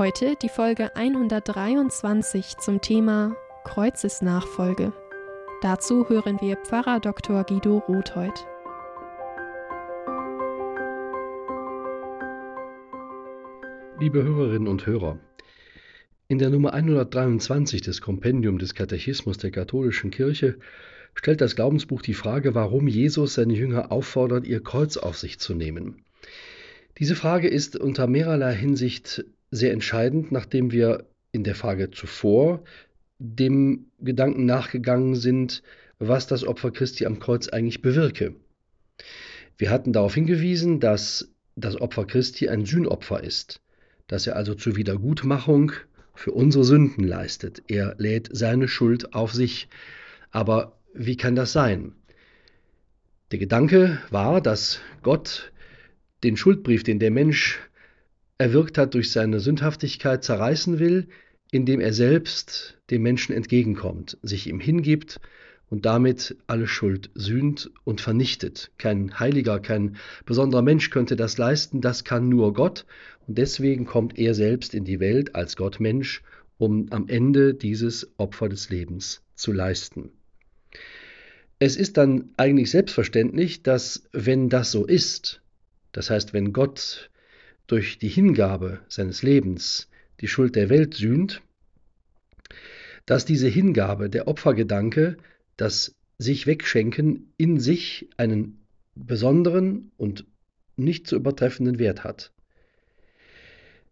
Heute die Folge 123 zum Thema Kreuzesnachfolge. Dazu hören wir Pfarrer Dr. Guido Rothheut. Liebe Hörerinnen und Hörer, in der Nummer 123 des Kompendium des Katechismus der katholischen Kirche stellt das Glaubensbuch die Frage, warum Jesus seine Jünger auffordert, ihr Kreuz auf sich zu nehmen. Diese Frage ist unter mehrerlei Hinsicht sehr entscheidend, nachdem wir in der Frage zuvor dem Gedanken nachgegangen sind, was das Opfer Christi am Kreuz eigentlich bewirke. Wir hatten darauf hingewiesen, dass das Opfer Christi ein Sühnopfer ist, dass er also zur Wiedergutmachung für unsere Sünden leistet. Er lädt seine Schuld auf sich. Aber wie kann das sein? Der Gedanke war, dass Gott den Schuldbrief, den der Mensch erwirkt hat durch seine Sündhaftigkeit, zerreißen will, indem er selbst dem Menschen entgegenkommt, sich ihm hingibt und damit alle Schuld sühnt und vernichtet. Kein Heiliger, kein besonderer Mensch könnte das leisten, das kann nur Gott und deswegen kommt er selbst in die Welt als Gottmensch, um am Ende dieses Opfer des Lebens zu leisten. Es ist dann eigentlich selbstverständlich, dass wenn das so ist, das heißt, wenn Gott durch die Hingabe seines Lebens die Schuld der Welt sühnt, dass diese Hingabe, der Opfergedanke, das sich wegschenken in sich einen besonderen und nicht zu übertreffenden Wert hat.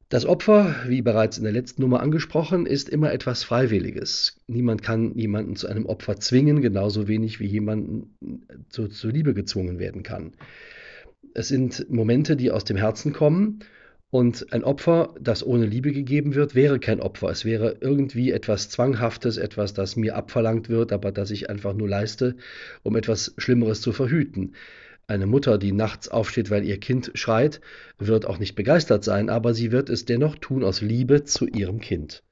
Das Opfer, wie bereits in der letzten Nummer angesprochen, ist immer etwas Freiwilliges. Niemand kann jemanden zu einem Opfer zwingen, genauso wenig wie jemanden zu, zur Liebe gezwungen werden kann. Es sind Momente, die aus dem Herzen kommen. Und ein Opfer, das ohne Liebe gegeben wird, wäre kein Opfer. Es wäre irgendwie etwas Zwanghaftes, etwas, das mir abverlangt wird, aber das ich einfach nur leiste, um etwas Schlimmeres zu verhüten. Eine Mutter, die nachts aufsteht, weil ihr Kind schreit, wird auch nicht begeistert sein, aber sie wird es dennoch tun aus Liebe zu ihrem Kind.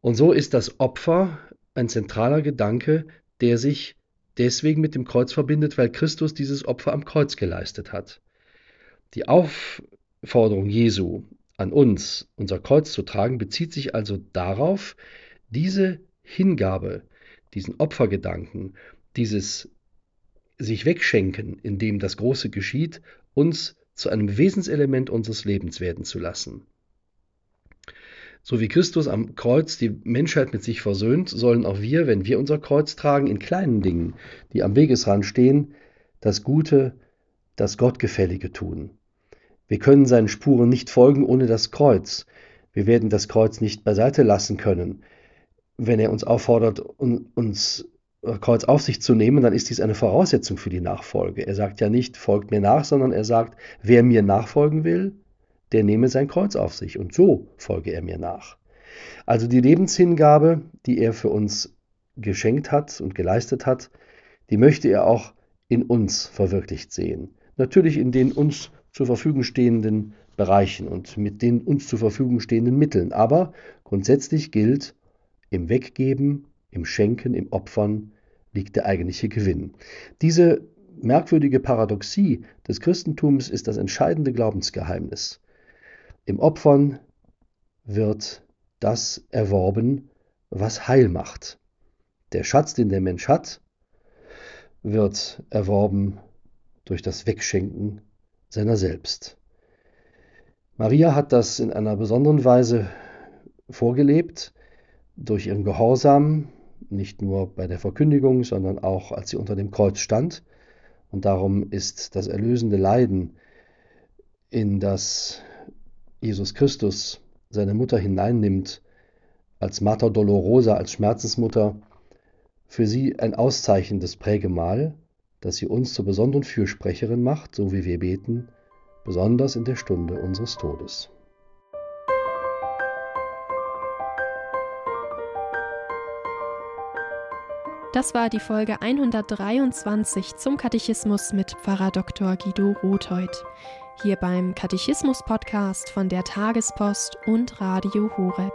Und so ist das Opfer ein zentraler Gedanke, der sich deswegen mit dem Kreuz verbindet, weil Christus dieses Opfer am Kreuz geleistet hat. Die Aufforderung Jesu an uns, unser Kreuz zu tragen, bezieht sich also darauf, diese Hingabe, diesen Opfergedanken, dieses sich wegschenken, in dem das Große geschieht, uns zu einem Wesenselement unseres Lebens werden zu lassen. So wie Christus am Kreuz die Menschheit mit sich versöhnt, sollen auch wir, wenn wir unser Kreuz tragen, in kleinen Dingen, die am Wegesrand stehen, das Gute, das Gottgefällige tun. Wir können seinen Spuren nicht folgen ohne das Kreuz. Wir werden das Kreuz nicht beiseite lassen können. Wenn er uns auffordert, uns Kreuz auf sich zu nehmen, dann ist dies eine Voraussetzung für die Nachfolge. Er sagt ja nicht, folgt mir nach, sondern er sagt, wer mir nachfolgen will, der nehme sein Kreuz auf sich und so folge er mir nach. Also die Lebenshingabe, die er für uns geschenkt hat und geleistet hat, die möchte er auch in uns verwirklicht sehen. Natürlich in den uns zur Verfügung stehenden Bereichen und mit den uns zur Verfügung stehenden Mitteln. Aber grundsätzlich gilt, im Weggeben, im Schenken, im Opfern liegt der eigentliche Gewinn. Diese merkwürdige Paradoxie des Christentums ist das entscheidende Glaubensgeheimnis. Im Opfern wird das erworben, was Heil macht. Der Schatz, den der Mensch hat, wird erworben durch das Wegschenken seiner selbst. Maria hat das in einer besonderen Weise vorgelebt, durch ihren Gehorsam, nicht nur bei der Verkündigung, sondern auch als sie unter dem Kreuz stand. Und darum ist das erlösende Leiden, in das Jesus Christus seine Mutter hineinnimmt, als Mater Dolorosa, als Schmerzensmutter, für sie ein Auszeichen des Prägemal, das sie uns zur besonderen Fürsprecherin macht, so wie wir beten, besonders in der Stunde unseres Todes. Das war die Folge 123 zum Katechismus mit Pfarrer Dr. Guido Rotheuth. Hier beim Katechismus-Podcast von der Tagespost und Radio Horeb.